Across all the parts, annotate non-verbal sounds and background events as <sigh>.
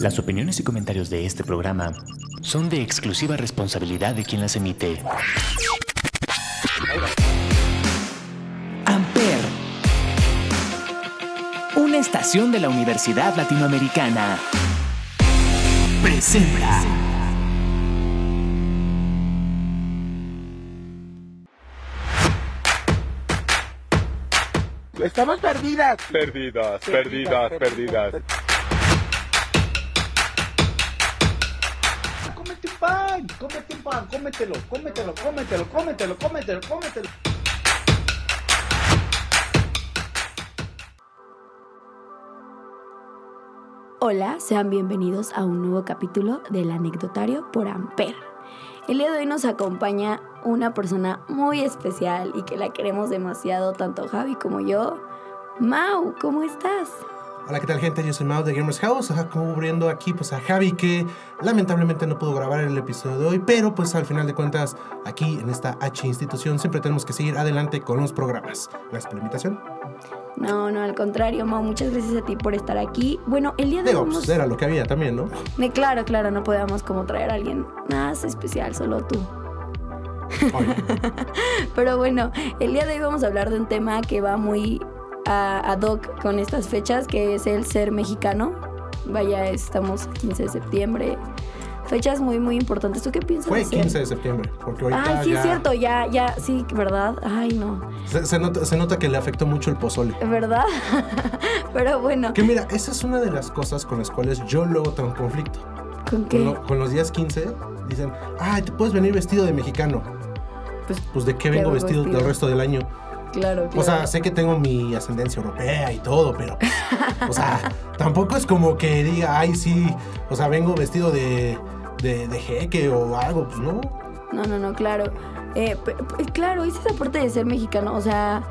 Las opiniones y comentarios de este programa son de exclusiva responsabilidad de quien las emite. Amper, una estación de la Universidad Latinoamericana, presenta. Estamos perdidas. Perdidas, perdidas, perdidas. Pan, cómete un pan, cómetelo, cómetelo, cómetelo, cómetelo, cómetelo, cómetelo. Hola, sean bienvenidos a un nuevo capítulo del anecdotario por Amper. El día de hoy nos acompaña una persona muy especial y que la queremos demasiado, tanto Javi como yo. Mau, ¿cómo estás? Hola, ¿qué tal gente? Yo soy Mao de Gamers House, ajá, cubriendo aquí pues a Javi que lamentablemente no pudo grabar el episodio de hoy, pero pues al final de cuentas aquí en esta H institución siempre tenemos que seguir adelante con los programas. Gracias por la invitación. No, no, al contrario, Mau, muchas gracias a ti por estar aquí. Bueno, el día de hoy Digo, pues era lo que había también, ¿no? Eh, Claro, claro, no podíamos como traer a alguien más especial, solo tú. <laughs> Pero bueno, el día de hoy vamos a hablar de un tema que va muy a- ad hoc con estas fechas, que es el ser mexicano. Vaya, estamos 15 de septiembre. Fechas muy, muy importantes. ¿Tú qué piensas? fue de ser? 15 de septiembre, porque ahorita Ay, sí, ya es cierto, ya, ya, sí, ¿verdad? Ay, no, se, se nota, se nota que le afectó mucho el pozole. ¿verdad? <laughs> Pero bueno, Que mira, esa es una de las cosas con las cuales yo luego tengo conflicto. ¿con Con, qué? lo- con los días 15 dicen, ay, te puedes venir vestido de mexicano. Pues, Pues de qué ¿qué vengo hago vestido, vestido? del resto del año. Claro, claro. O sea, sé que tengo mi ascendencia europea y todo, pero, o sea, <laughs> tampoco es como que diga, ay, sí, o sea, vengo vestido de, de, de jeque o algo, pues no. No, no, no, claro. Eh, claro, es esa parte de ser mexicano. O sea,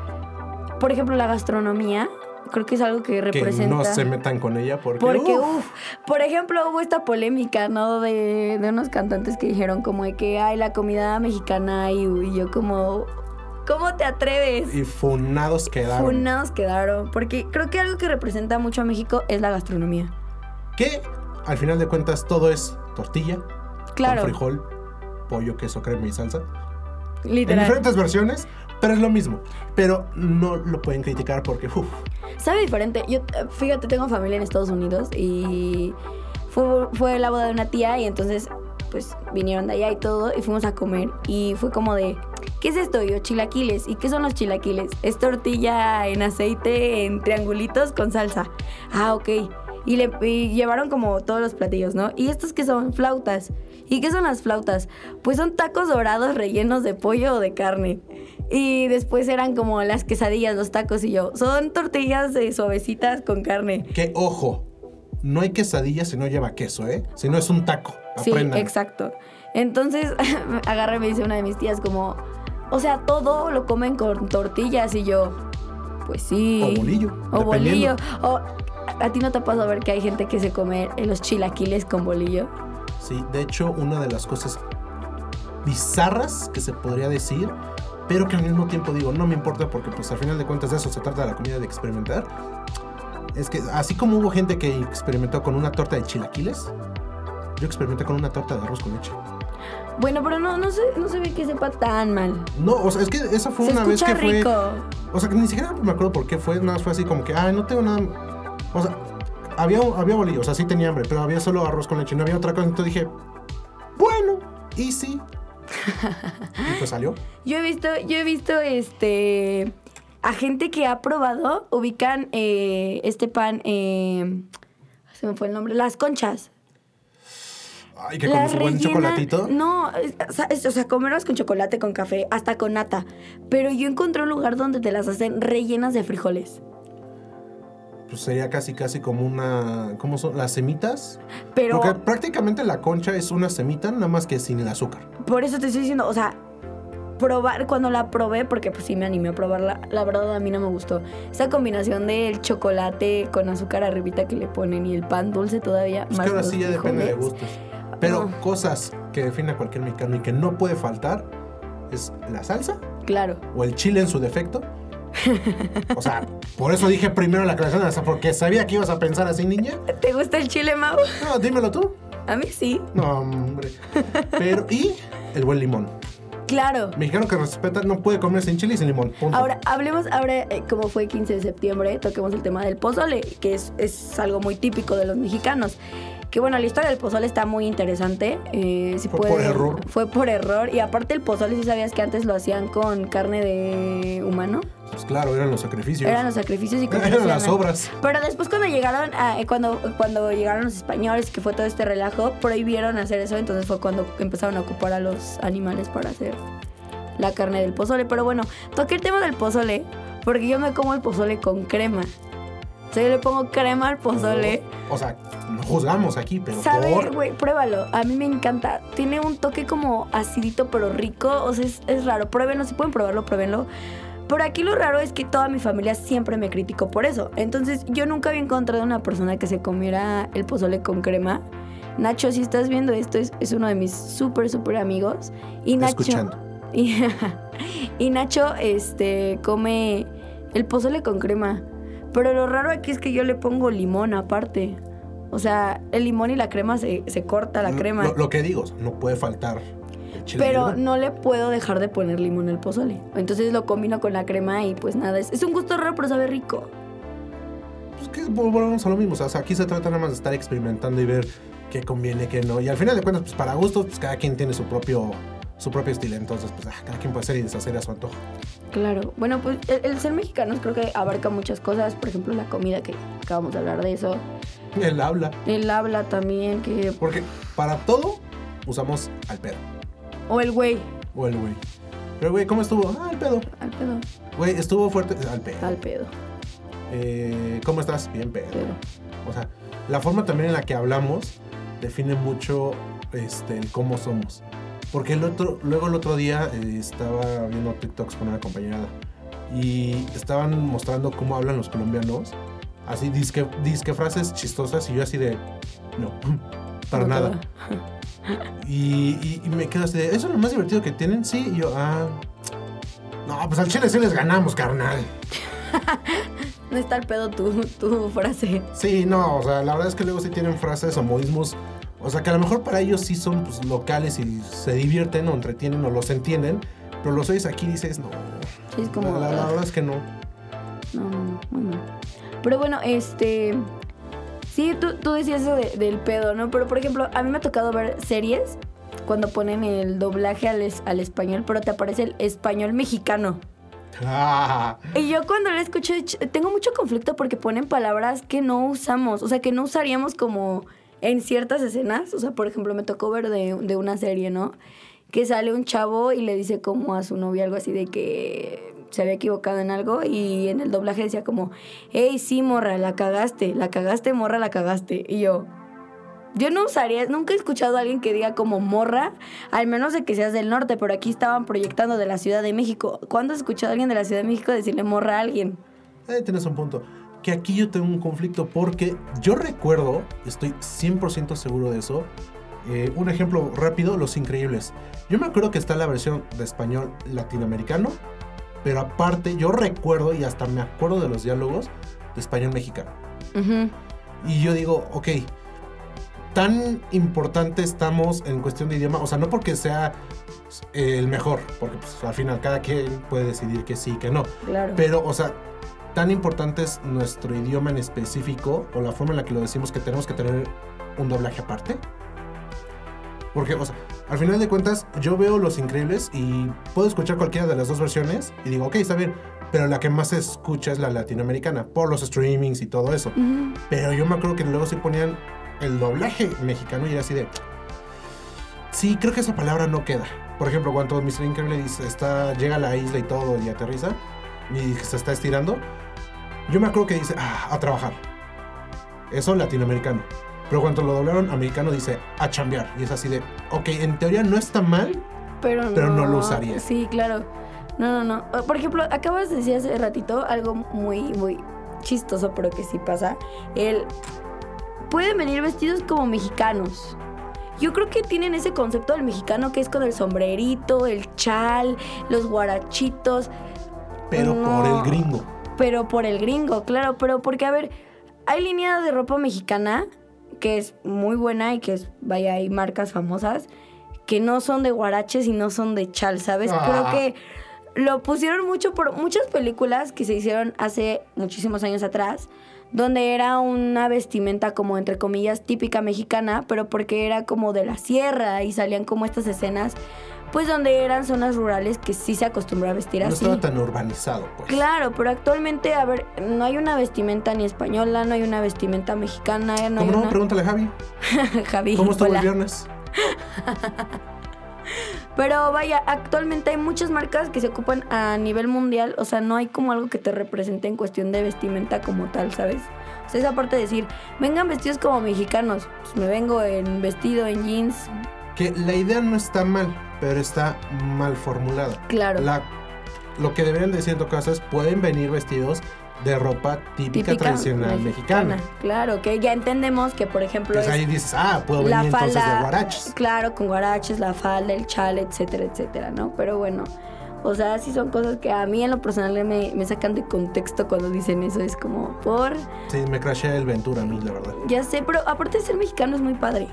por ejemplo, la gastronomía, creo que es algo que Que representa. no se metan con ella porque, Porque, uf, uff, por ejemplo, hubo esta polémica, ¿no? De, de unos cantantes que dijeron como de que, ay, la comida mexicana, y, y yo como, ¿cómo te atreves? y funados quedaron. Funados quedaron. Porque creo que algo que representa mucho a México es la gastronomía. Que al final de cuentas todo es tortilla, Claro, con frijol, pollo, queso, crema y salsa. En literal. diferentes versiones, pero es lo mismo. Pero no lo pueden criticar porque, uff, Sabe diferente. Yo, fíjate, tengo familia en Estados Unidos y fue, fue la boda de una tía y entonces pues vinieron de allá y todo y fuimos a comer y fue como de, ¿qué es esto? Yo, chilaquiles. ¿Y qué son los chilaquiles? Es tortilla en aceite, en triangulitos con salsa. Ah, ok. Y, le, llevaron como todos los platillos, ¿no? ¿Y estos qué son? Flautas. ¿Y qué son las flautas? Pues son tacos dorados rellenos de pollo o de carne. Y después eran como las quesadillas, los tacos y yo. Son tortillas de suavecitas con carne. que ojo, no hay quesadilla si no lleva queso, ¿eh? Si no es un taco. Sí, exacto. Entonces <laughs> agarré y me dice una de mis tías como, o sea, todo lo comen con tortillas y yo, pues sí. O bolillo, O bolillo. O, ¿A ti no te pasa ver que hay gente que se come los chilaquiles con bolillo? Sí, de hecho, una de las cosas bizarras que se podría decir, pero que al mismo tiempo digo, no me importa porque pues al final de cuentas de eso se trata la comida de experimentar. Es que así como hubo gente que experimentó con una torta de chilaquiles, yo experimenté con una torta de arroz con leche. Bueno, pero no, no, se, no se ve que sepa tan mal. No, o sea, es que esa fue se una vez que fue... rico. O sea, que ni siquiera me acuerdo por qué fue, nada más fue así como que, ay, no tengo nada. O sea, había, había bolillo, o sea, sí tenía hambre, pero había solo arroz con leche, no había otra cosa. Entonces dije, bueno, y sí. y pues salió. <laughs> Yo he visto, yo he visto este a gente que ha probado, ubican eh, este pan, eh, se me fue el nombre, las conchas. Ay, que con su buen chocolatito. No, es- o sea, es- comerlas con chocolate, con café, hasta con nata. Pero yo encontré un lugar donde te las hacen rellenas de frijoles. Pues sería casi, casi como una. ¿Cómo son? Las semitas. Pero Porque prácticamente la concha es una semita, nada más que sin el azúcar. por eso te estoy diciendo, o sea, probar, cuando la probé, porque pues sí me animé a probarla, la verdad a mí no me gustó. Esa combinación del chocolate con azúcar arribita que le ponen y el pan dulce todavía Pues más que ahora sí ya depende de gustos. Pero No. cosas que define a cualquier mexicano y que no puede faltar es la salsa Claro. o el chile en su defecto O sea, por eso dije primero la creación, o sea, porque sabía que ibas a pensar así, niña. ¿Te gusta el chile, Mau? No, dímelo tú. A mí sí. No, hombre. Pero, y el buen limón. Claro. Mexicano que respeta no puede comer sin chile y sin limón. Punto. Ahora, hablemos, ahora, eh, como fue 15 de septiembre, toquemos el tema del pozole, que es, es algo muy típico de los mexicanos. Que bueno, la historia del pozole está muy interesante. eh, si Fue por error. Fue por error. Y aparte el pozole, si sabías que antes lo hacían con carne de humano. Pues claro, eran los sacrificios. Eran los sacrificios y <laughs> Eran las la- obras. Pero después cuando llegaron a- eh, cuando, cuando llegaron los españoles, que fue todo este relajo, prohibieron hacer eso, entonces fue cuando empezaron a ocupar a los animales para hacer la carne del pozole. Pero bueno, toqué el tema del pozole, porque yo me como el pozole con crema. O sea, yo le pongo crema al pozole. O sea, no juzgamos aquí, pero ¿Sabe, por... güey? Pruébalo. A mí me encanta. Tiene un toque como acidito, pero rico. O sea, es, es raro. Pruébenlo. Si pueden probarlo, pruébenlo. Pero aquí lo raro es que toda mi familia siempre me criticó por eso. Entonces, yo nunca había encontrado una persona que se comiera el pozole con crema. Nacho, si estás viendo esto, es, es uno de mis súper, súper amigos. Y Nacho. Escuchando. Y, <laughs> y Nacho, este, come el pozole con crema. Pero lo raro aquí es que yo le pongo limón aparte. O sea, el limón y la crema se, se corta la crema. Lo, lo que digo, no puede faltar chile. pero no le puedo dejar de poner limón al pozole. Entonces lo combino con la crema y pues nada, es, es un gusto raro, pero sabe rico. Pues que vol- volvemos a lo mismo. O sea, aquí se trata nada más de estar experimentando y ver qué conviene, qué no. Y al final de cuentas, pues para gustos, pues cada quien tiene su propio, su propio estilo. Entonces, pues ah, cada quien puede hacer y deshacer a su antojo. Claro. Bueno, pues el, el ser mexicanos creo que abarca muchas cosas. Por ejemplo, la comida, que acabamos de hablar de eso. Él habla. El habla también, que... Porque para todo usamos al pedo. O el güey. O el güey. Pero, güey, ¿cómo estuvo? Ah, al pedo. Al pedo. Güey, estuvo fuerte. Al pedo. Al pedo. Eh, ¿Cómo estás? Bien, pedo. Pedo. O sea, la forma también en la que hablamos define mucho este, el cómo somos. Porque el otro, luego el otro día eh, estaba viendo TikToks con una compañera y estaban mostrando cómo hablan los colombianos. Así, disque, disque frases chistosas y yo así de, no, <clears throat> para No nada. va. <laughs> Y, y- y me quedo así de, ¿eso es lo más divertido que tienen? Sí, y yo, ah, no, pues al chile sí les ganamos, carnal. <laughs> No está el pedo tu, tu frase. Sí, no, o sea, la verdad es que luego sí tienen frases o modismos, o sea, que a lo mejor para ellos sí son pues, locales y se divierten o entretienen o los entienden, pero los oyes aquí y dices, no, Sí, es como... la, la- la verdad es que no. No, no, no, muy mal. Pero bueno, este. Sí, tú, tú decías eso de- del pedo, ¿no? Pero por ejemplo, a mí me ha tocado ver series cuando ponen el doblaje al, es- al español, pero te aparece el español mexicano. Ah, Y yo cuando lo escucho, ch- tengo mucho conflicto porque ponen palabras que no usamos, o sea, que no usaríamos como en ciertas escenas. O sea, por ejemplo, me tocó ver de, de una serie, ¿no? Que sale un chavo y le dice como a su novia algo así de que se había equivocado en algo y en el doblaje decía como, hey, sí, morra, la cagaste, la cagaste, morra, la cagaste. Y yo, yo no usaría, nunca he escuchado a alguien que diga como morra, al menos de que seas del norte, pero aquí estaban proyectando de la Ciudad de México. ¿Cuándo has escuchado a alguien de la Ciudad de México decirle morra a alguien? eh, tienes un punto. Que aquí yo tengo un conflicto porque yo recuerdo, estoy 100% seguro de eso, eh, un ejemplo rápido, Los Increíbles. Yo me acuerdo que está la versión de español latinoamericano, pero aparte yo recuerdo y hasta me acuerdo de los diálogos de español mexicano. Ujú. Y yo digo, ok, tan importante estamos en cuestión de idioma, o sea, no porque sea el mejor, porque pues, al final cada quien puede decidir que sí, que no, Claro. pero, o sea, tan importante es nuestro idioma en específico o la forma en la que lo decimos que tenemos que tener un doblaje aparte. Porque, o sea, al final de cuentas, yo veo Los Increíbles y puedo escuchar cualquiera de las dos versiones y digo, ok, está bien, pero la que más se escucha es la latinoamericana, por los streamings y todo eso. Ujú. Pero yo me acuerdo que luego sí ponían el doblaje mexicano y era así de. Sí, creo que esa palabra no queda. Por ejemplo, cuando Mr. Increíble dice, está, llega a la isla y todo y aterriza y se está estirando, yo me acuerdo que dice, ah, a trabajar. Eso latinoamericano. Pero cuando lo doblaron americano dice, a chambear. Y es así de, ok, en teoría no está mal, Pero, Pero no lo usaría. Sí, claro. No, no, no. Por ejemplo, acabas de decir hace ratito algo muy, muy chistoso, pero que sí pasa. El. Pueden venir vestidos como mexicanos. Yo creo que tienen ese concepto del mexicano que es con el sombrerito, el chal, los guarachitos. pero No. por el gringo. Pero por el gringo, claro, pero porque, a ver, hay línea de ropa mexicana que es muy buena y que es, vaya, hay marcas famosas que no son de guaraches y no son de chal, ¿sabes? Ah. Creo que lo pusieron mucho por muchas películas que se hicieron hace muchísimos años atrás, donde era una vestimenta como entre comillas típica mexicana, pero porque era como de la sierra y salían como estas escenas, pues donde eran zonas rurales que sí se acostumbraba a vestir No así. estaba tan urbanizado, pues. Claro, pero actualmente, a ver, no hay una vestimenta ni española, no hay una vestimenta mexicana, no hay ¿Cómo no? una... Pregúntale a Javi. <laughs> Javi, ¿Cómo estuvo hola. el viernes? <laughs> Pero vaya, actualmente hay muchas marcas que se ocupan a nivel mundial, o sea, no hay como algo que te represente en cuestión de vestimenta como tal, ¿sabes? O sea, esa parte de decir, vengan vestidos como mexicanos, pues me vengo en vestido, en jeans, Que la idea no está mal, pero está mal formulada. claro. La- lo que deberían decir en todo caso es, pueden venir vestidos de ropa típica, tradicional mexicana. Claro, que ya entendemos que, por ejemplo, Entonces es ahí dices, ah, puedo venir la entonces falda, de guaraches. claro, con guaraches, la falda, el chal, etcétera, etcétera, ¿no? Pero bueno, o sea, sí son cosas que a mí en lo personal me, me sacan de contexto cuando dicen eso. Es como, por, Sí, me crashea el Ventura a mí, la verdad. ya sé, pero aparte de ser mexicano es muy padre.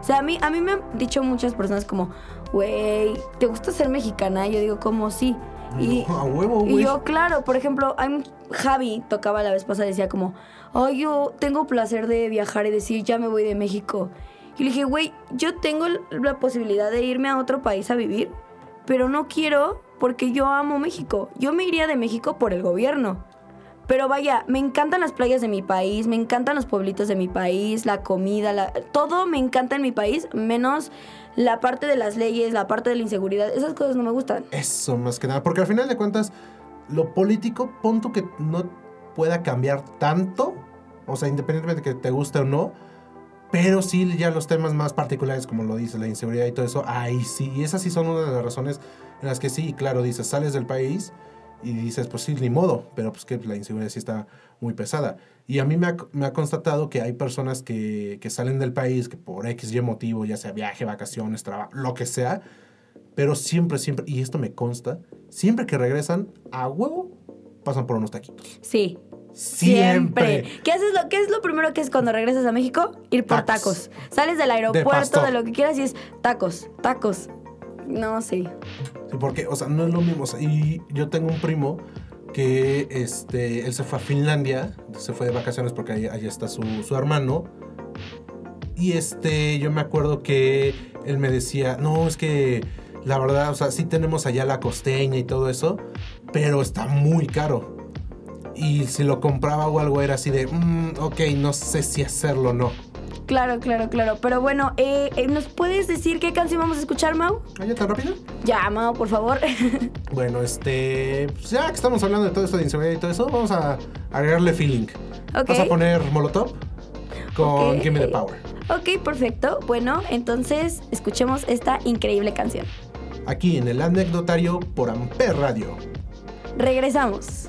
O sea, a mí, a mí me han dicho muchas personas como, güey, ¿te gusta ser mexicana? Y yo digo, como sí. Y, a huevo, y yo, claro, por ejemplo, hay Javi tocaba la vez pasada decía como, ay, yo tengo placer de viajar y decir, ya me voy de México. Y le dije, güey, yo tengo la posibilidad de irme a otro país a vivir, pero no quiero porque yo amo México. Yo me iría de México por el gobierno. Pero vaya, me encantan las playas de mi país, me encantan los pueblitos de mi país, la comida, la- todo me encanta en mi país, menos la parte de las leyes, la parte de la inseguridad. Esas cosas no me gustan. Eso, más que nada. Porque al final de cuentas, lo político, pon tú que no pueda cambiar tanto. O sea, independientemente de que te guste o no. Pero sí, ya los temas más particulares, como lo dice, la inseguridad y todo eso, ahí sí. Y esas sí son una de las razones en las que sí, claro, dices, sales del país y dices, pues sí, ni modo. Pero pues que la inseguridad sí está muy pesada. Y a mí me ha, me ha constatado que hay personas que, que salen del país, que por X y motivo, ya sea viaje, vacaciones, trabajo, lo que sea, pero siempre, siempre, y esto me consta, siempre que regresan a huevo, pasan por unos taquitos. Sí, Siempre. ¿Qué haces lo qué es lo primero que es cuando regresas a México? Ir por Tacos. tacos. Sales del aeropuerto, de, lo que quieras y es tacos, tacos. No, sí. Sí, porque, o sea, no es lo mismo. y yo tengo un primo que, este, él se fue a Finlandia, se fue de vacaciones porque ahí, allá está su, su hermano. Y este, yo me acuerdo que él me decía, no, es que la verdad, o sea, sí tenemos allá la costeña y todo eso, pero está muy caro. Y si lo compraba o algo era así de, "Mm, ok, no sé si hacerlo o no. Claro, claro, claro. Pero bueno, eh, eh, ¿nos puedes decir qué canción vamos a escuchar, Mau? ¿Ah, ya tan rápido? Ya, Mau, por favor. <laughs> Bueno, este, pues ya que estamos hablando de todo esto de inseguridad y todo eso, vamos a agregarle feeling. Ok. Vamos a poner Molotov con Ok. Give Me the Power. ok, perfecto. Bueno, entonces escuchemos esta increíble canción. Aquí en el anecdotario por Amper Radio. Regresamos.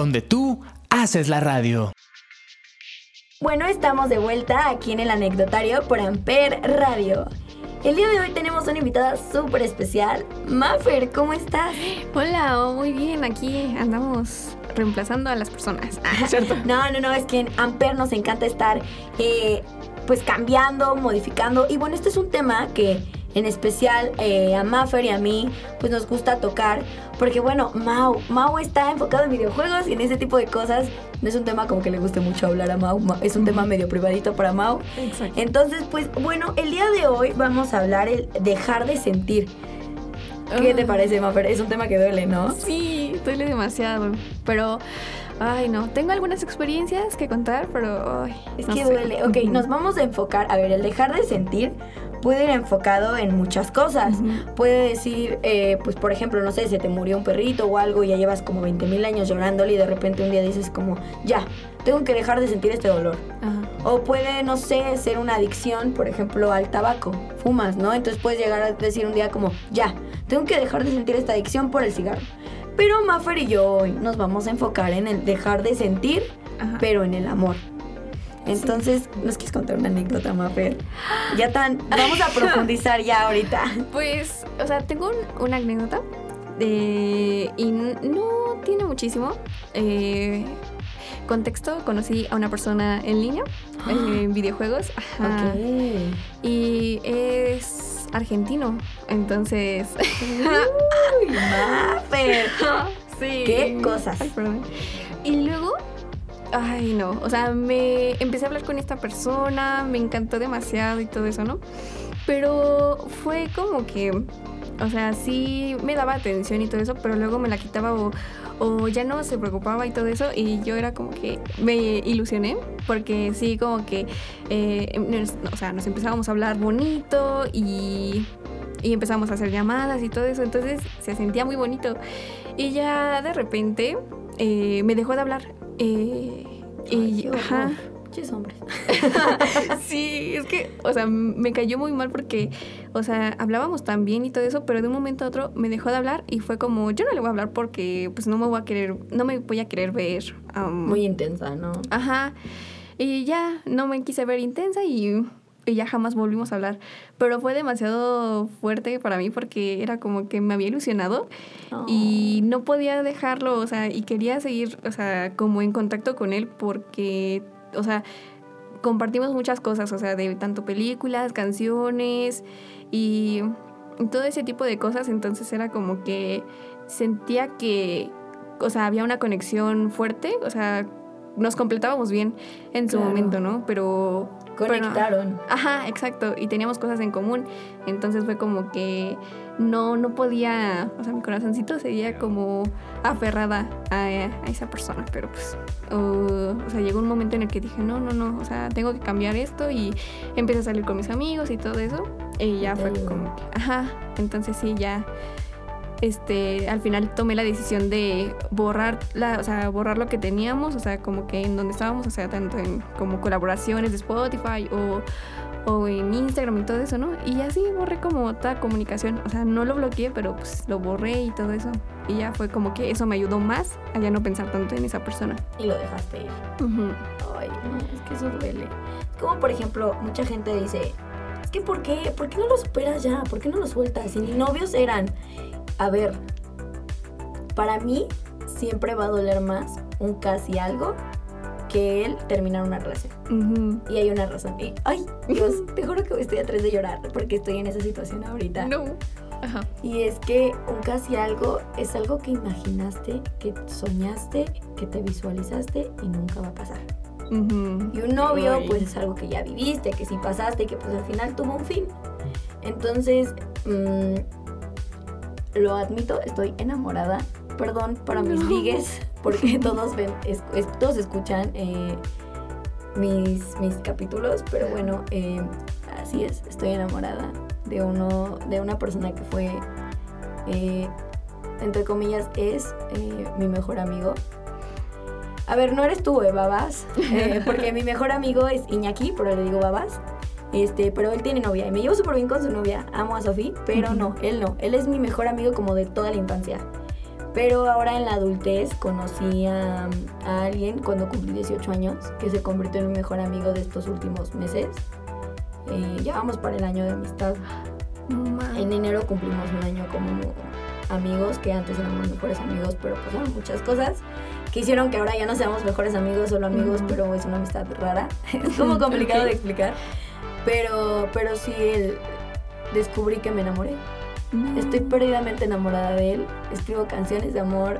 donde tú haces la radio. Bueno, estamos de vuelta aquí en el anecdotario por Amper Radio. El día de hoy tenemos una invitada súper especial. Maffer, ¿cómo estás? Hola, oh, muy bien, aquí andamos reemplazando a las personas. Ah, <laughs> ¿cierto? No, no, no, es que en Amper nos encanta estar eh, pues cambiando, modificando. Y bueno, este es un tema que en especial eh, a Maffer y a mí pues nos gusta tocar. Porque bueno, Mau, Mau está enfocado en videojuegos y en ese tipo de cosas. No es un tema como que le guste mucho hablar a Mau, Ma- es un tema medio privadito para Mau. Exacto. Entonces, pues bueno, el día de hoy vamos a hablar el dejar de sentir. ¿Qué te Ah. parece, Maffer? Es un tema que duele, ¿no? Sí, duele demasiado, pero... Ay, no, tengo algunas experiencias que contar, pero... ay, Es no que sé. duele. Ok, nos vamos a enfocar. A ver, el dejar de sentir puede ir enfocado en muchas cosas. Puede decir, eh, pues por ejemplo, no sé, se te murió un perrito o algo y ya llevas como 20 mil años llorándole y de repente un día dices como, ya, tengo que dejar de sentir este dolor. O puede, no sé, ser una adicción, por ejemplo, al tabaco. Fumas, ¿no? Entonces puedes llegar a decir un día como, ya, tengo que dejar de sentir esta adicción por el cigarro. Pero Maffer y yo hoy nos vamos a enfocar en el dejar de sentir, Ajá. pero en el amor. Entonces, ¿nos quieres contar una anécdota, Maffer? Ya tan, vamos a <laughs> profundizar ya ahorita. Pues, o sea, tengo un- una anécdota de, y no tiene muchísimo. Eh, contexto, conocí a una persona en línea, <gasps> en videojuegos. Ajá. Y es argentino, entonces... Uy, <laughs> Maffer. sí. ¿Qué cosas? Ay, perdón. Y luego, ay no, o sea, me empecé a hablar con esta persona, me encantó demasiado y todo eso, ¿no? Pero fue como que, o sea, sí me daba atención y todo eso, pero luego me la quitaba o, ya no se preocupaba y todo eso y yo era como que me ilusioné porque sí como que, eh, o sea, nos empezábamos a hablar bonito y y empezamos a hacer llamadas y todo eso, entonces se sentía muy bonito. Y ya de repente eh, me dejó de hablar. Eh, y, Ay, ajá. Pinches hombres. <laughs> Sí, es que, o sea, me cayó muy mal porque, o sea, hablábamos tan bien y todo eso, pero de un momento a otro me dejó de hablar y fue como, yo no le voy a hablar porque, pues, no me voy a querer, no me voy a querer ver. Muy intensa, ¿no? Ajá. Y ya no me quise ver intensa y, y ya jamás volvimos a hablar. Pero fue demasiado fuerte para mí porque era como que me había ilusionado y no podía dejarlo, o sea, y quería seguir, o sea, como en contacto con él porque, o sea, compartimos muchas cosas, o sea, de tanto películas, canciones y y todo ese tipo de cosas, entonces era como que sentía que, o sea, había una conexión fuerte, o sea, nos completábamos bien en su Claro. momento, ¿no? Pero... pero- Conectaron. Ajá, exacto. Y teníamos cosas en común. Entonces fue como que no, no podía, o sea, mi corazoncito seguía como aferrada a, a esa persona. Pero pues, uh, o sea, llegó un momento en el que dije, no, no, no, o sea, tengo que cambiar esto y empecé a salir con mis amigos y todo eso. Y ya fue como que, ajá, entonces sí, ya. Este, al final tomé la decisión de borrar la, o sea, borrar lo que teníamos, o sea, como que en donde estábamos, o sea, tanto en como colaboraciones de Spotify o, o en Instagram y todo eso, ¿no? Y así borré como toda comunicación, o sea, no lo bloqueé, pero pues lo borré y todo eso. Y ya fue como que eso me ayudó más a ya no pensar tanto en esa persona. Y lo dejaste ir. Ujú. Ay, no, es que eso duele. Es como, por ejemplo, mucha gente dice, es que ¿por qué? ¿Por qué no lo superas ya? ¿Por qué no lo sueltas? Si ni novios eran. A ver, para mí siempre va a doler más un casi algo que el terminar una relación. Y hay una razón. Y, ay, Dios, <laughs> te juro que estoy a tres de llorar porque estoy en esa situación ahorita. No. Ajá. Y es que un casi algo es algo que imaginaste, que soñaste, que te visualizaste y nunca va a pasar. Ujú. Y un novio, Ay. pues es algo que ya viviste, que sí pasaste y que pues al final tuvo un fin. Entonces, mm, lo admito, estoy enamorada. Perdón para mis No. ligues, <laughs> porque todos ven, es- es- todos escuchan eh, mis, mis capítulos, pero bueno, eh, así es, estoy enamorada de uno, de una persona que fue, eh, entre comillas, es mi mejor amigo. A ver, no eres tú, eh, Babas, porque mi mejor amigo es Iñaki, pero le digo Babas. Este, pero él tiene novia y me llevo súper bien con su novia. Amo a Sofía, pero no, él no. Él es mi mejor amigo como de toda la infancia. Pero ahora en la adultez conocí a, a alguien cuando cumplí 18 años que se convirtió en mi mejor amigo de estos últimos meses. Eh, ya vamos para el año de amistad. En enero cumplimos un año como amigos, que antes éramos mejores amigos, pero pasaron muchas cosas que hicieron que ahora ya no seamos mejores amigos, solo amigos, Ujú. pero es una amistad rara. <laughs> es como complicado de explicar. Pero, pero sí, el- descubrí que me enamoré. no. Estoy perdidamente enamorada de él. Escribo canciones de amor.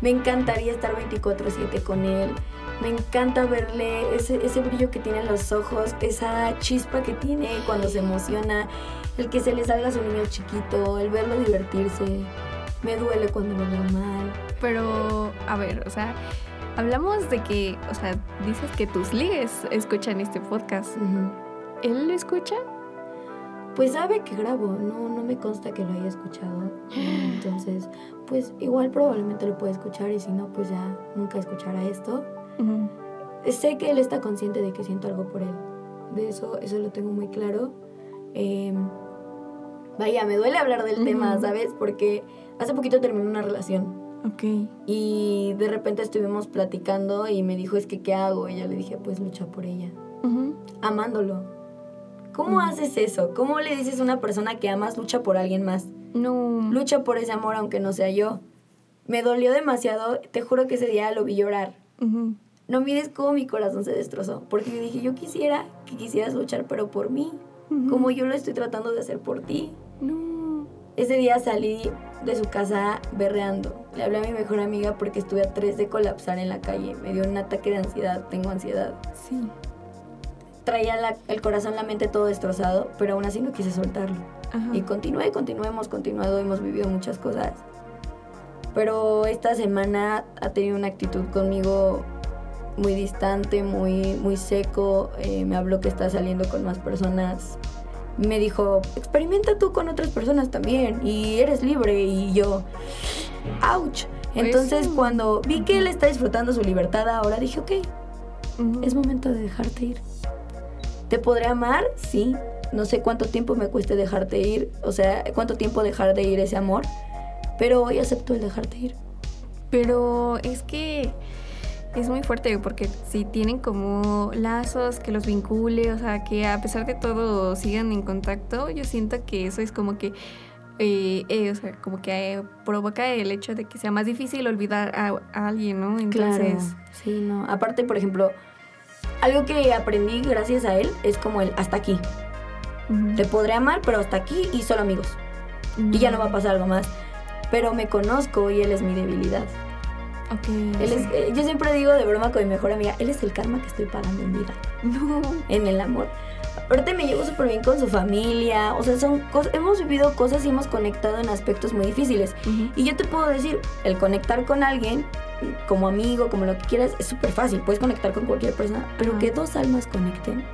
Me encantaría estar 24/7 con él. Me encanta verle ese, ese brillo que tiene en los ojos, esa chispa que tiene cuando se emociona, el que se le salga su niño chiquito, el verlo divertirse. Me duele cuando lo veo mal. Pero, a ver, o sea, hablamos de que, o sea, dices que tus ligues escuchan este podcast. Ujú. ¿Él lo escucha? Pues sabe que grabo, no, no me consta que lo haya escuchado. <gasps> Entonces, pues igual probablemente lo puede escuchar y si no, pues ya nunca escuchará esto. Sé que él está consciente de que siento algo por él. De eso, eso lo tengo muy claro. Eh, vaya, me duele hablar del tema, ¿sabes? Porque hace poquito terminé una relación Ok. y de repente estuvimos platicando y me dijo, es que, ¿qué hago? Y yo le dije, pues lucha por ella, Ujú. amándolo. ¿Cómo haces eso? ¿Cómo le dices a una persona que amas, lucha por alguien más? No. Lucha por ese amor aunque no sea yo. Me dolió demasiado, te juro que ese día lo vi llorar. No mides cómo mi corazón se destrozó. Porque yo dije, yo quisiera que quisieras luchar, pero por mí. Como yo lo estoy tratando de hacer por ti. No. Ese día salí de su casa berreando. Le hablé a mi mejor amiga porque estuve a tres de colapsar en la calle. Me dio un ataque de ansiedad. Tengo ansiedad. Sí. Traía la- el corazón, la mente todo destrozado, pero aún así no quise soltarlo. Ajá. Y continué, continué, hemos continuado, hemos vivido muchas cosas. Pero esta semana ha tenido una actitud conmigo muy distante, muy, muy seco. Eh, me habló que está saliendo con más personas. Me dijo, experimenta tú con otras personas también y eres libre. Y yo, ouch. Entonces Eso. cuando vi que él está disfrutando su libertad ahora, dije, ok, Ujú. es momento de dejarte ir. ¿Te podré amar? Sí. No sé cuánto tiempo me cueste dejarte ir, o sea, cuánto tiempo dejar de ir ese amor, pero hoy acepto el dejarte ir. Pero es que es muy fuerte porque si tienen como lazos que los vincule, o sea, que a pesar de todo sigan en contacto, yo siento que eso es como que, eh, eh, o sea, como que eh, provoca el hecho de que sea más difícil olvidar a, a alguien, ¿no? Entonces, Sí, no. Aparte, por ejemplo, algo que aprendí gracias a él es como el hasta aquí. ujú. Te podré amar, pero hasta aquí y solo amigos. y ya no va a pasar algo más. Pero me conozco y él es mi debilidad. Ok. Él es, eh, yo siempre digo de broma con mi mejor amiga, él es el karma que estoy pagando en vida, No. en el amor. Aparte me llevo súper bien con su familia, o sea, son hemos vivido cosas y hemos conectado en aspectos muy difíciles. Ujú. Y yo te puedo decir, el conectar con alguien, como amigo, como lo que quieras, es súper fácil, puedes conectar con cualquier persona, pero Ajá. que dos almas conecten,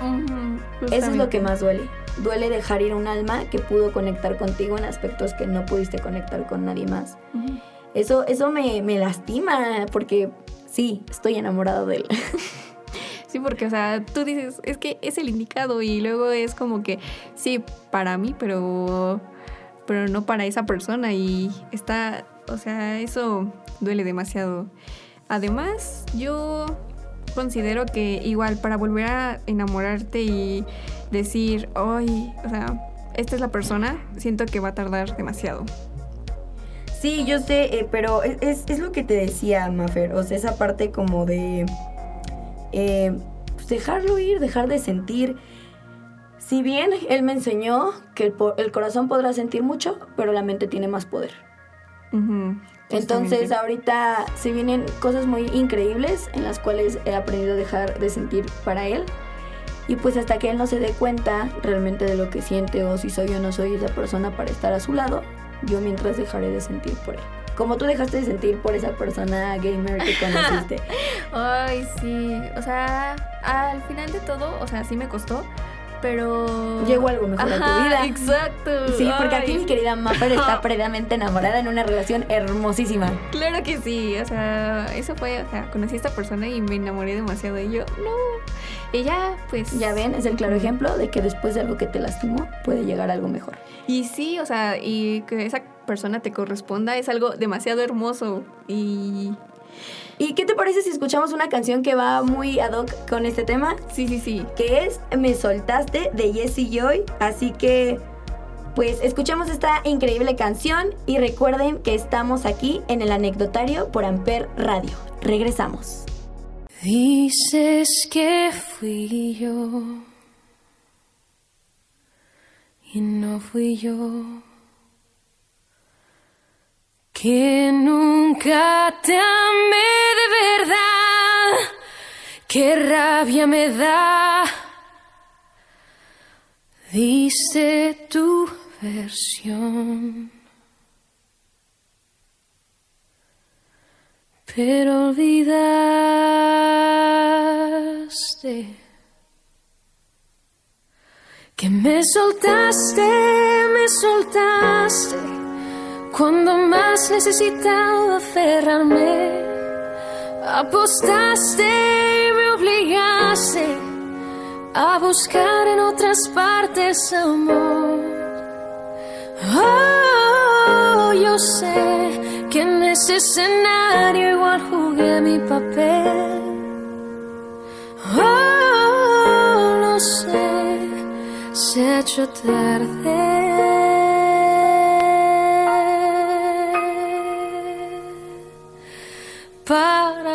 Ujú, eso es lo que más duele. Duele dejar ir un alma que pudo conectar contigo en aspectos que no pudiste conectar con nadie más. Eso, eso me, me lastima porque sí, estoy enamorado de él. <laughs> Sí, porque, o sea, tú dices, es que es el indicado y luego es como que, sí, para mí, pero, pero no para esa persona y está, o sea, eso duele demasiado. Además, yo considero que igual para volver a enamorarte y decir, ay, o sea, esta es la persona, siento que va a tardar demasiado. Sí, yo sé, eh, pero es, es- es lo que te decía, Mafer. O sea, esa parte como de eh, pues dejarlo ir, dejar de sentir. Si bien él me enseñó que el, corazón podrá sentir mucho, pero la mente tiene más poder. Entonces ahorita se vienen cosas muy increíbles en las cuales he aprendido a dejar de sentir para él. Y pues hasta que él no se dé cuenta realmente de lo que siente o si soy o no soy esa persona para estar a su lado, yo mientras dejaré de sentir por él. Como tú dejaste de sentir por esa persona gamer que <laughs> conociste. Ay, sí. O sea, al final de todo, o sea, sí me costó, pero. Llegó algo mejor a tu Ajá, vida. Exacto. Sí, porque aquí Ay, mi querida Maffer está <laughs> previamente enamorada en una relación hermosísima. Claro que sí. O sea, eso fue. O sea, conocí a esta persona y me enamoré demasiado de yo. No. Y ya, pues. Ya ven, es el claro ejemplo de que después de algo que te lastimó puede llegar algo mejor. Y sí, o sea, y que esa persona te corresponda es algo demasiado hermoso. Y. ¿Y qué te parece si escuchamos una canción que va muy ad hoc con este tema? Sí, sí, sí. Que es Me Soltaste de Jessie Joy. Así que, pues, escuchamos esta increíble canción y recuerden que estamos aquí en el anecdotario por Amper Radio. Regresamos. Dices que fui yo y no fui yo. Que nunca te amé de verdad. Qué rabia me da. Dice tu versión. Pero olvidaste que me soltaste, me soltaste cuando más necesitaba aferrarme. Apostaste y me obligaste a buscar en otras partes amor. Oh, yo sé que en ese escenario igual jugué mi papel. Oh, lo sé, se ha hecho tarde para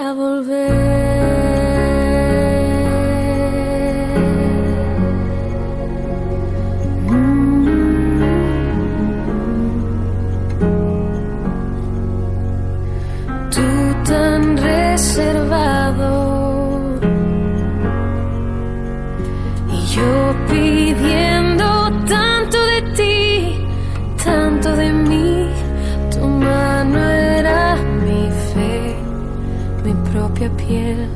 piel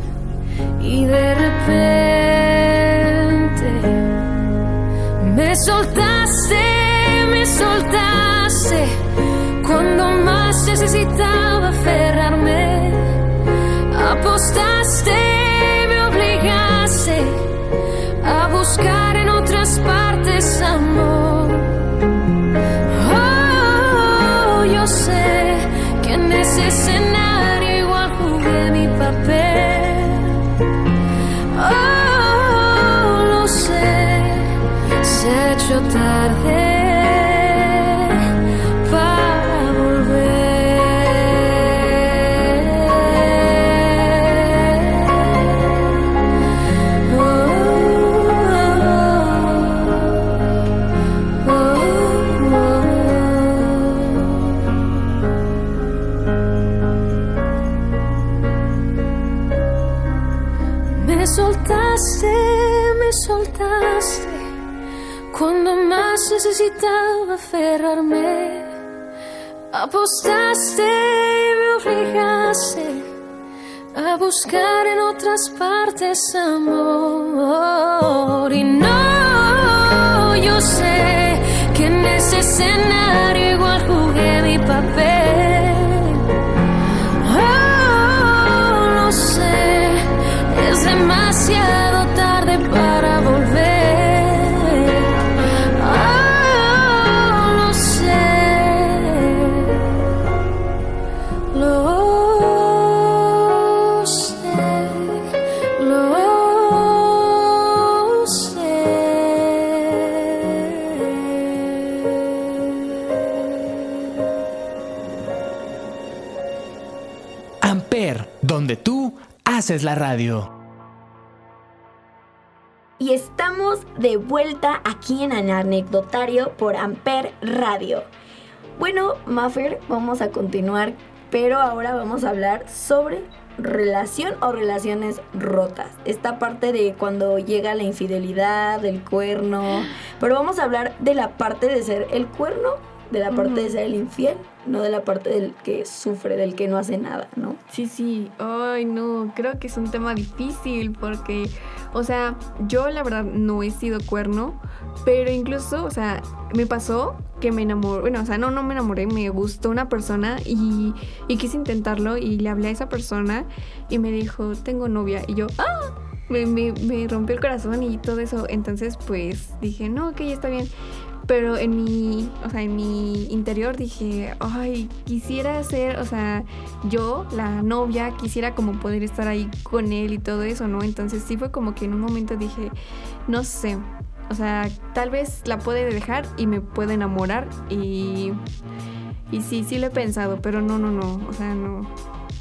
necesitaba aferrarme. Apostaste y me obligaste a buscar en otras partes amor. Y no, yo sé que en ese escenario igual jugué mi papel. Haces la radio. Y estamos de vuelta aquí en anecdotario por Amper Radio. Bueno, Maffer, vamos a continuar, pero ahora vamos a hablar sobre relación o relaciones rotas. Esta parte de cuando llega la infidelidad, el cuerno. Pero vamos a hablar de la parte de ser el cuerno, de la parte de ser el infiel, no de la parte del que sufre, del que no hace nada, ¿no? Sí, sí. Ay, no, creo que es un tema difícil porque, o sea, yo la verdad no he sido cuerno, pero incluso, o sea, me pasó que me enamoré, bueno, o sea, no, no me enamoré, me gustó una persona y, y quise intentarlo y le hablé a esa persona y me dijo, tengo novia. Y yo, ¡ah! Me, me, me rompió el corazón y todo eso. Entonces, pues dije, no, ok, está bien. Pero en mi, o sea, en mi interior dije, ay, quisiera ser, o sea, yo, la novia, quisiera como poder estar ahí con él y todo eso, ¿no? Entonces sí fue como que en un momento dije, no sé, o sea, tal vez la puede dejar y me puede enamorar y, y sí, sí lo he pensado, pero no, no, no, o sea, no,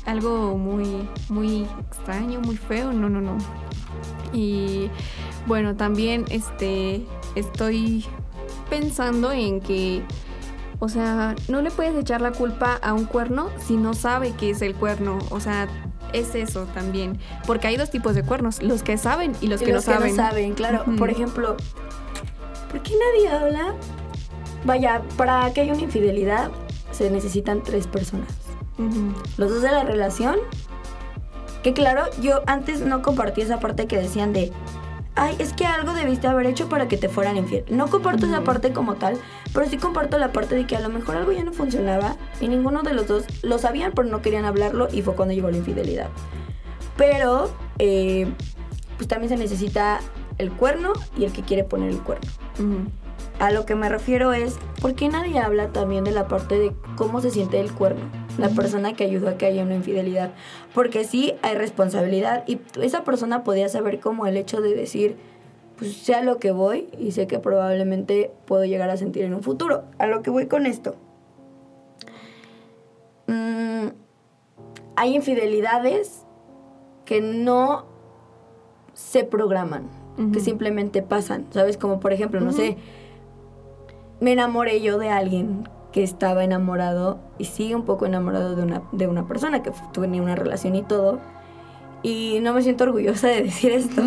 algo muy, muy extraño, muy feo, no, no, no. Y bueno, también este, estoy pensando en que, o sea, no le puedes echar la culpa a un cuerno si no sabe qué es el cuerno. O sea, es eso también. Porque hay dos tipos de cuernos, los que saben y los Y que los no que saben. no saben, claro. Por ejemplo, ¿por qué nadie habla? Vaya, para que haya una infidelidad se necesitan tres personas. Los dos de la relación. Que claro, yo antes no compartí esa parte que decían de, ay, es que algo debiste haber hecho para que te fueran infiel. No comparto esa parte como tal, pero sí comparto la parte de que a lo mejor algo ya no funcionaba y ninguno de los dos lo sabían, pero no querían hablarlo y fue cuando llegó la infidelidad. Pero, eh, pues también se necesita el cuerno y el que quiere poner el cuerno. A lo que me refiero es, ¿por qué nadie habla también de la parte de cómo se siente el cuerno? La persona que ayudó a que haya una infidelidad. Porque sí hay responsabilidad y esa persona podía saber como el hecho de decir, pues sé a lo que voy y sé que probablemente puedo llegar a sentir en un futuro. A lo que voy con esto. Mm, hay infidelidades que no se programan, que simplemente pasan, ¿sabes? Como por ejemplo, no sé, me enamoré yo de alguien que estaba enamorado y sigue un poco enamorado de una, de una persona que tenía una relación y todo. Y no me siento orgullosa de decir esto,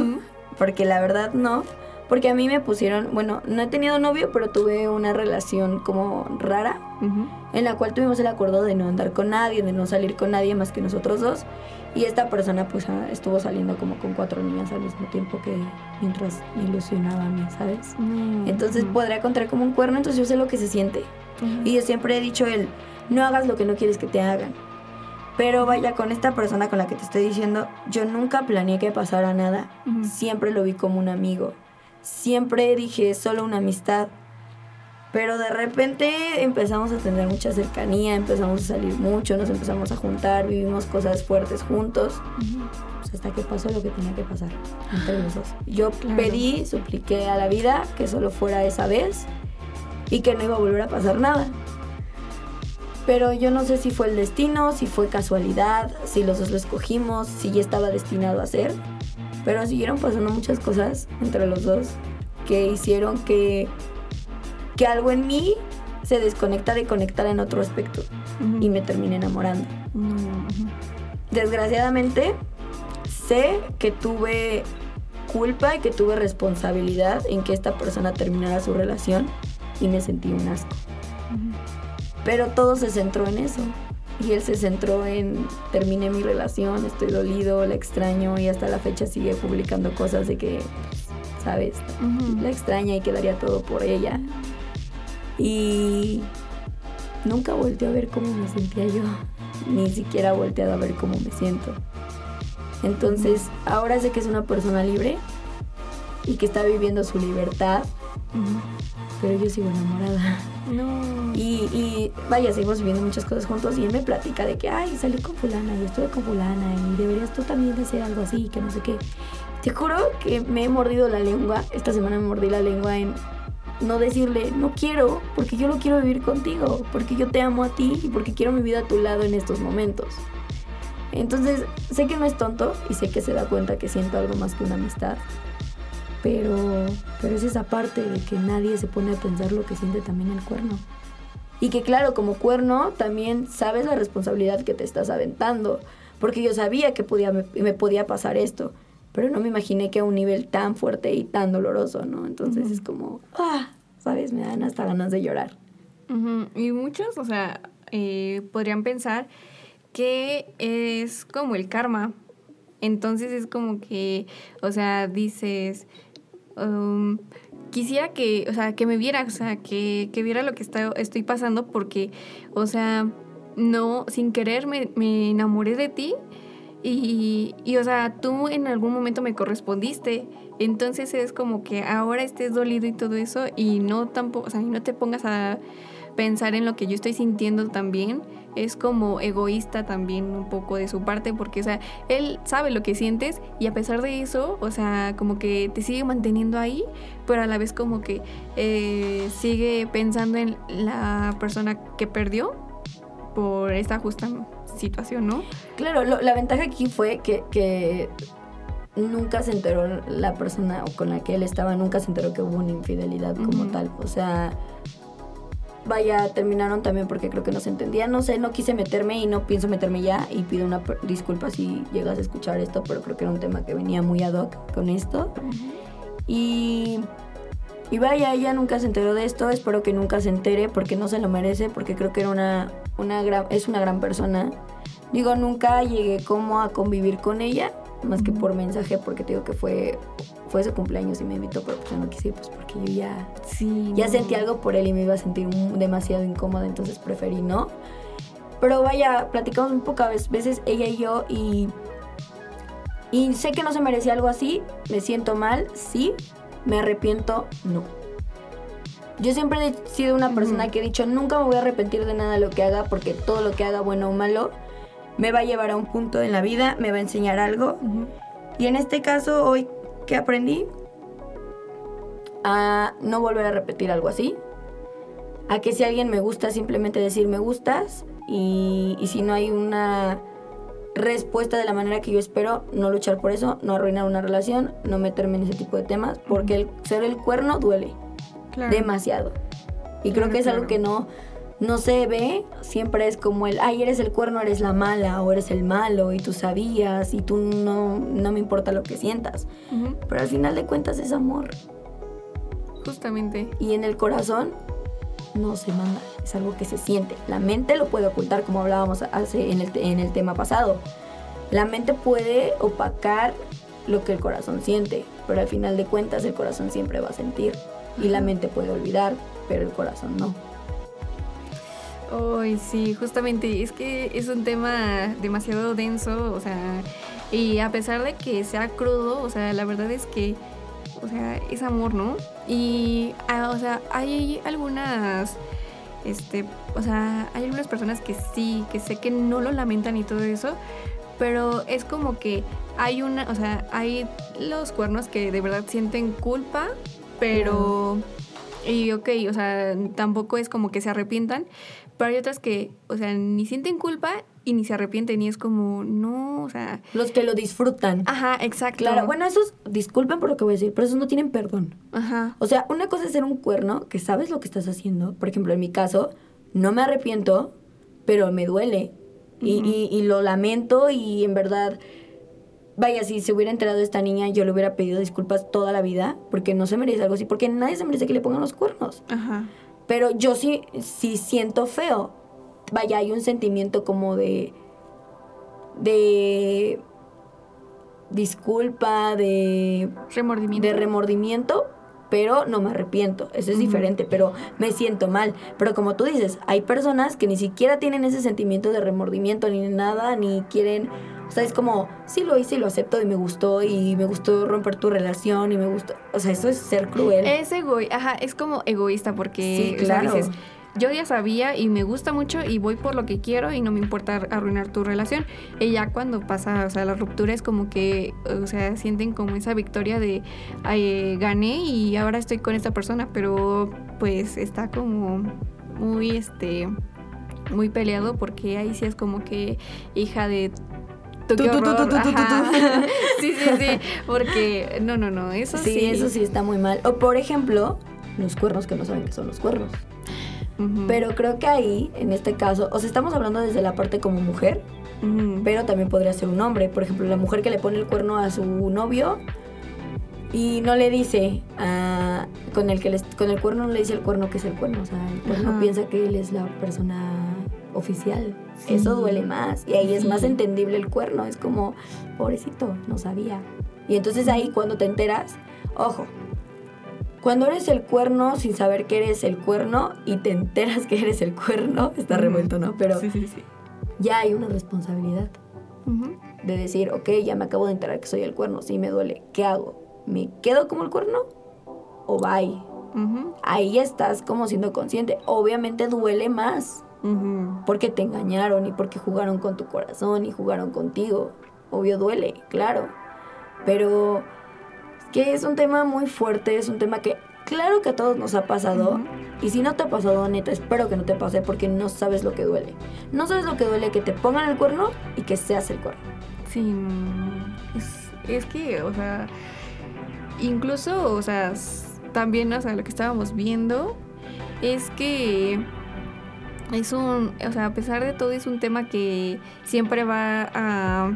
porque la verdad no. Porque a mí me pusieron, bueno, no he tenido novio, pero tuve una relación como rara, Ujú. en la cual tuvimos el acuerdo de no andar con nadie, de no salir con nadie más que nosotros dos. Y esta persona pues ah, estuvo saliendo como con cuatro niñas al mismo tiempo que mientras me ilusionaba a mí, ¿sabes? Mm, Entonces ujú. podría contar como un cuerno, entonces yo sé lo que se siente. Ujú. Y yo siempre he dicho el, no hagas lo que no quieres que te hagan. Pero vaya, con esta persona con la que te estoy diciendo, yo nunca planeé que pasara nada. Ujú. Siempre lo vi como un amigo. Siempre dije, solo una amistad. Pero de repente empezamos a tener mucha cercanía, empezamos a salir mucho, nos empezamos a juntar, vivimos cosas fuertes juntos. Pues hasta que pasó lo que tenía que pasar entre los dos. Yo Claro. pedí, supliqué a la vida que solo fuera esa vez y que no iba a volver a pasar nada. Pero yo no sé si fue el destino, si fue casualidad, si los dos lo escogimos, si ya estaba destinado a ser. Pero siguieron pasando muchas cosas entre los dos que hicieron que, que algo en mí se desconectara y conectara en otro aspecto. Y me terminé enamorando. Desgraciadamente, sé que tuve culpa y que tuve responsabilidad en que esta persona terminara su relación y me sentí un asco. Pero todo se centró en eso. Y él se centró en terminé mi relación, estoy dolido, la extraño y hasta la fecha sigue publicando cosas de que, ¿sabes? La extraña y quedaría todo por ella. Y nunca volteé a ver cómo me sentía yo. <laughs> Ni siquiera volteado a ver cómo me siento. Entonces, ahora sé que es una persona libre y que está viviendo su libertad, pero yo sigo enamorada. No. Y, y vaya, seguimos viviendo muchas cosas juntos y él me platica de que, ay, salí con fulana y estuve con fulana y deberías tú también de hacer algo así, que no sé qué. Te juro que me he mordido la lengua, esta semana me mordí la lengua en no decirle, no quiero, porque yo lo quiero vivir contigo, porque yo te amo a ti y porque quiero mi vida a tu lado en estos momentos. Entonces, sé que no es tonto y sé que se da cuenta que siento algo más que una amistad. Pero, pero es esa parte de que nadie se pone a pensar lo que siente también el cuerno. Y que claro, como cuerno también sabes la responsabilidad que te estás aventando. Porque yo sabía que podía, me, me podía pasar esto. Pero no me imaginé que a un nivel tan fuerte y tan doloroso, ¿no? Entonces es como, ah, ¿sabes? Me dan hasta ganas de llorar. Ujú, Y muchos, o sea, eh, podrían pensar que es como el karma. Entonces es como que, o sea, dices, quisiera que, o sea, que me viera, o sea, que, que viera lo que estoy pasando porque, o sea, no, sin querer me, me enamoré de ti y, y, o sea, tú en algún momento me correspondiste. Entonces es como que ahora estés dolido y todo eso y no tampoco, o sea, y no te pongas a pensar en lo que yo estoy sintiendo también. Es como egoísta también un poco de su parte porque, o sea, él sabe lo que sientes y a pesar de eso, o sea, como que te sigue manteniendo ahí, pero a la vez como que eh, sigue pensando en la persona que perdió por esta justa situación, ¿no? Claro, lo- la ventaja aquí fue que, que nunca se enteró la persona con la que él estaba, nunca se enteró que hubo una infidelidad como tal. O sea, vaya, terminaron también porque creo que no se entendían. No sé, no quise meterme y no pienso meterme ya y pido una disculpa si llegas a escuchar esto, pero creo que era un tema que venía muy ad hoc con esto. Y, y vaya, ella nunca se enteró de esto, espero que nunca se entere porque no se lo merece, porque creo que era una, una gran, es una gran persona. Digo, nunca llegué como a convivir con ella, más que por mensaje, porque te digo que fue, fue su cumpleaños y me invitó, pero pues yo no quise, pues porque yo ya, Sí. ya no. sentí algo por él y me iba a sentir demasiado incómoda, entonces preferí no. Pero vaya, platicamos un pocas veces ella y yo y, y sé que no se merecía algo así, me siento mal, sí, me arrepiento, no. Yo siempre he sido una persona que he dicho, nunca me voy a arrepentir de nada lo que haga, porque todo lo que haga, bueno o malo, me va a llevar a un punto en la vida, me va a enseñar algo. Ujú. Y en este caso, hoy, ¿qué aprendí? A no volver a repetir algo así. A que si alguien me gusta, simplemente decir me gustas. Y, y si no hay una respuesta de la manera que yo espero, no luchar por eso, no arruinar una relación, no meterme en ese tipo de temas, porque el ser el cuerno duele Claro. demasiado. Y creo Claro, que es algo claro. que no, no se ve, siempre es como el, ay, eres el cuerno, eres la mala, o eres el malo, y tú sabías, y tú no, no me importa lo que sientas. Ujú, Pero al final de cuentas es amor. Justamente. Y en el corazón no se manda, es algo que se siente. La mente lo puede ocultar, como hablábamos hace en el, en el tema pasado. La mente puede opacar lo que el corazón siente, pero al final de cuentas el corazón siempre va a sentir. Y la mente puede olvidar, pero el corazón no. Ay, sí, justamente, es que es un tema demasiado denso, o sea, y a pesar de que sea crudo, o sea, la verdad es que, o sea, es amor, ¿no? Y, ah, o sea, hay algunas, este, o sea, hay algunas personas que sí, que sé que no lo lamentan y todo eso, pero es como que hay una, o sea, hay los cuernos que de verdad sienten culpa, pero... Y ok, o sea, tampoco es como que se arrepientan, pero hay otras que, o sea, ni sienten culpa y ni se arrepienten y es como, no, o sea... Los que lo disfrutan. Ajá, exacto. Claro, bueno, esos, disculpen por lo que voy a decir, pero esos no tienen perdón. Ajá. O sea, una cosa es ser un cuerno, que sabes lo que estás haciendo. Por ejemplo, en mi caso, no me arrepiento, pero me duele. Y, y- y lo lamento y en verdad vaya, si se hubiera enterado esta niña, yo le hubiera pedido disculpas toda la vida, porque no se merece algo así, porque nadie se merece que le pongan los cuernos. Ajá. Pero yo sí, sí siento feo. Vaya, hay un sentimiento como de. de. disculpa, de. Remordimiento. de remordimiento, pero no me arrepiento. Eso es diferente, pero me siento mal. Pero como tú dices, hay personas que ni siquiera tienen ese sentimiento de remordimiento ni nada, ni quieren. O sea, es como, sí lo hice y lo acepto y me gustó y me gustó romper tu relación y me gustó. O sea, eso es ser cruel. Es egoísta, ajá, es como egoísta porque Sí, o sea, claro. dices, yo ya sabía y me gusta mucho y voy por lo que quiero y no me importa arruinar tu relación. Y ya cuando pasa, o sea, la ruptura es como que, o sea, sienten como esa victoria de "Ay, gané y ahora estoy con esta persona, pero pues está como muy, este, muy peleado porque ahí sí es como que hija de... tú, Tú, qué tú, tú, horror", tú, tú, tú, tú. ajá. <laughs> Sí, sí, sí, porque no, no, no, eso sí, sí. eso sí está muy mal. O por ejemplo, los cuernos que no saben que son los cuernos. Pero creo que ahí, en este caso, o sea, estamos hablando desde la parte como mujer, pero también podría ser un hombre. Por ejemplo, la mujer que le pone el cuerno a su novio y no le dice ah, con el que les- con el cuerno no le dice el cuerno que es el cuerno. O sea, el cuerno piensa que él es la persona oficial. Sí. Eso duele más. Y ahí es más entendible el cuerno. Es como, pobrecito, no sabía. Y entonces ahí cuando te enteras, ojo. Cuando eres el cuerno sin saber que eres el cuerno y te enteras que eres el cuerno, está revuelto, ¿no? Pero Sí, sí, sí. ya hay una responsabilidad de decir, ok, ya me acabo de enterar que soy el cuerno, sí me duele, ¿qué hago? ¿Me quedo como el cuerno o bye? Ahí estás como siendo consciente. Obviamente duele más Porque te engañaron y porque jugaron con tu corazón y jugaron contigo. Obvio duele, claro. Pero es que es un tema muy fuerte, es un tema que claro que a todos nos ha pasado. Y si no te ha pasado, neta, espero que no te pase porque no sabes lo que duele. No sabes lo que duele que te pongan el cuerno y que seas el cuerno. Sí, no. Es, es que, o sea, incluso, o sea, también, o sea, lo que estábamos viendo es que es un, o sea, a pesar de todo, es un tema que siempre va a,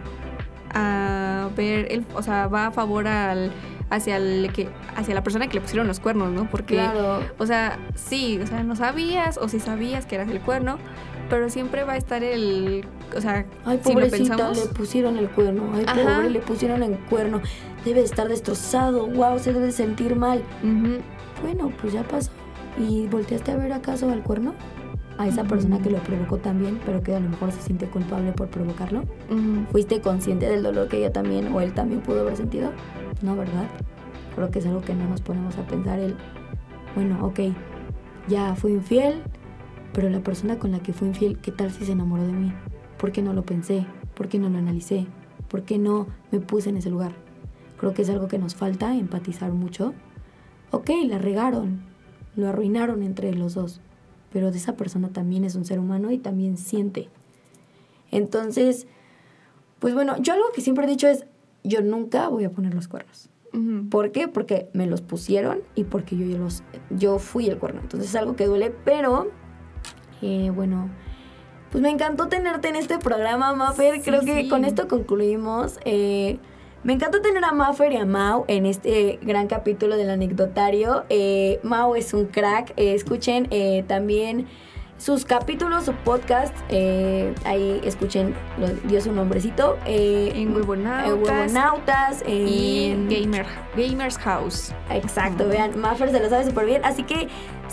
a ver, el, o sea, va a favor al, hacia, el que, hacia la persona que le pusieron los cuernos, ¿no? Porque, Claro. o sea, sí, o sea, no sabías, o si sabías que eras el cuerno, pero siempre va a estar el, o sea, Ay, si lo pensamos. le pusieron el cuerno. Ay, Ajá. pobre, le pusieron el cuerno. Debe de estar destrozado. Wow, se debe de sentir mal. Bueno, pues ya pasó. ¿Y volteaste a ver acaso al cuerno? A esa persona que lo provocó también, pero que a lo mejor se siente culpable por provocarlo. ¿Fuiste consciente del dolor que ella también o él también pudo haber sentido? No, ¿verdad? Creo que es algo que no nos ponemos a pensar el, bueno, ok, ya fui infiel, pero la persona con la que fui infiel, ¿qué tal si se enamoró de mí? ¿Por qué no lo pensé? ¿Por qué no lo analicé? ¿Por qué no me puse en ese lugar? Creo que es algo que nos falta, empatizar mucho. Ok, la regaron, lo arruinaron entre los dos, pero de esa persona también es un ser humano y también siente. Entonces, pues bueno, yo algo que siempre he dicho es, yo nunca voy a poner los cuernos. ¿Por qué? Porque me los pusieron y porque yo, los, yo fui el cuerno. Entonces es algo que duele, pero eh, bueno, pues me encantó tenerte en este programa, Maffer. Sí, Creo que sí. con esto concluimos. Eh, me encantó tener a Maffer y a Mau en este gran capítulo del anecdotario. Eh, Mau es un crack. Eh, escuchen eh, también sus capítulos o podcasts. eh, ahí escuchen, lo- dio su nombrecito. eh, En Huevonautas. en Huevonautas, y en- Gamer, Gamers House. Exacto, vean, Maffer se lo sabe súper bien, así que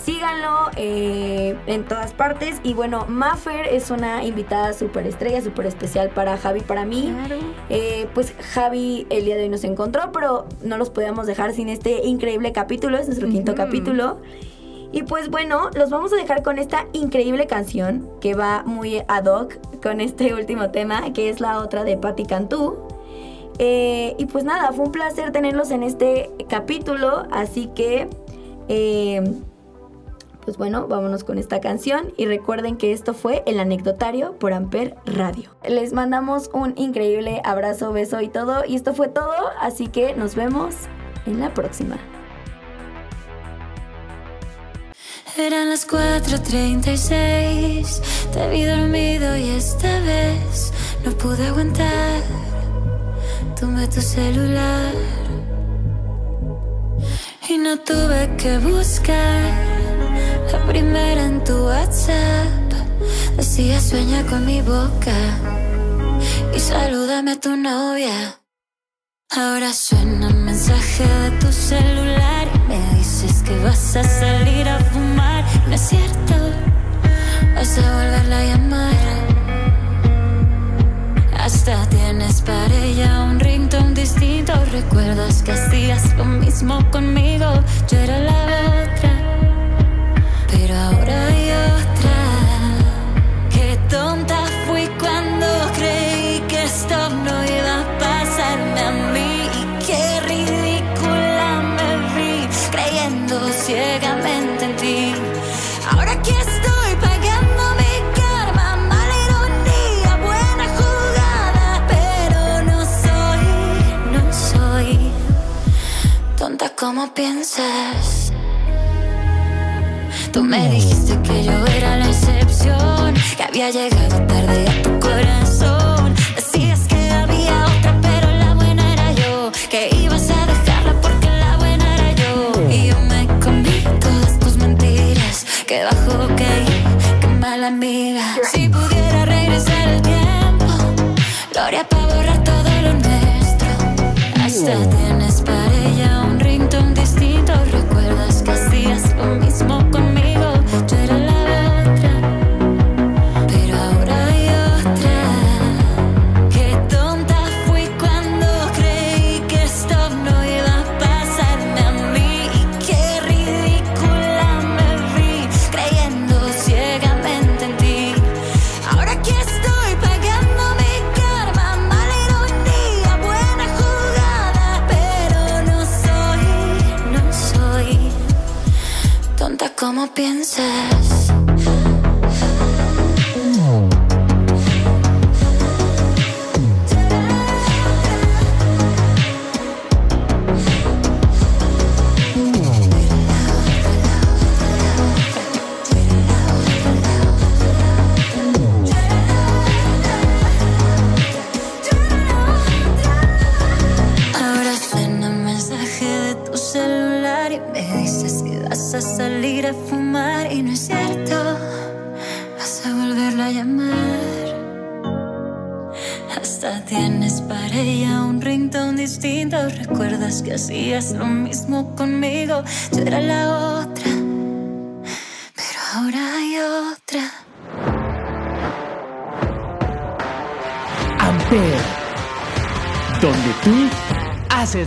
síganlo eh, en todas partes. Y bueno, Maffer es una invitada súper estrella, súper especial para Javi, para mí. Claro. Eh, pues Javi el día de hoy nos encontró, pero no los podíamos dejar sin este increíble capítulo, es nuestro quinto capítulo. Y pues bueno, los vamos a dejar con esta increíble canción que va muy ad hoc con este <laughs> último tema, que es la otra de Patti Cantú. Eh, y pues nada, fue un placer tenerlos en este capítulo, así que eh, pues bueno, vámonos con esta canción y recuerden que esto fue el anecdotario por Amper Radio. Les mandamos un increíble abrazo, beso y todo, y esto fue todo, así que nos vemos en la próxima. Eran las 4:36, te vi dormido y esta vez no pude aguantar. tumbé tu celular y no tuve que buscar la primera en tu WhatsApp. Decía sueña con mi boca y salúdame a tu novia. Ahora suena un mensaje de tu celular me dices que vas a salir a fumar. No es cierto, vas a volverla a llamar. Hasta tienes para ella un ringtone distinto. Recuerdas que hacías lo mismo conmigo. Yo era la otra, como piensas. Tú me dijiste yo era la excepción, que había llegado tarde a tu corazón. Decías que había otra, pero la buena era yo. Que ibas a dejarla porque la buena era yo. Y yo me comí todas tus mentiras. Que bajo, ok, qué mala amiga. Si pudiera regresar el tiempo, lo haría para borrar todo lo nuestro. Hasta tienes para ella un ringtone distinto.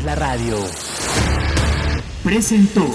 La radio. Presentó.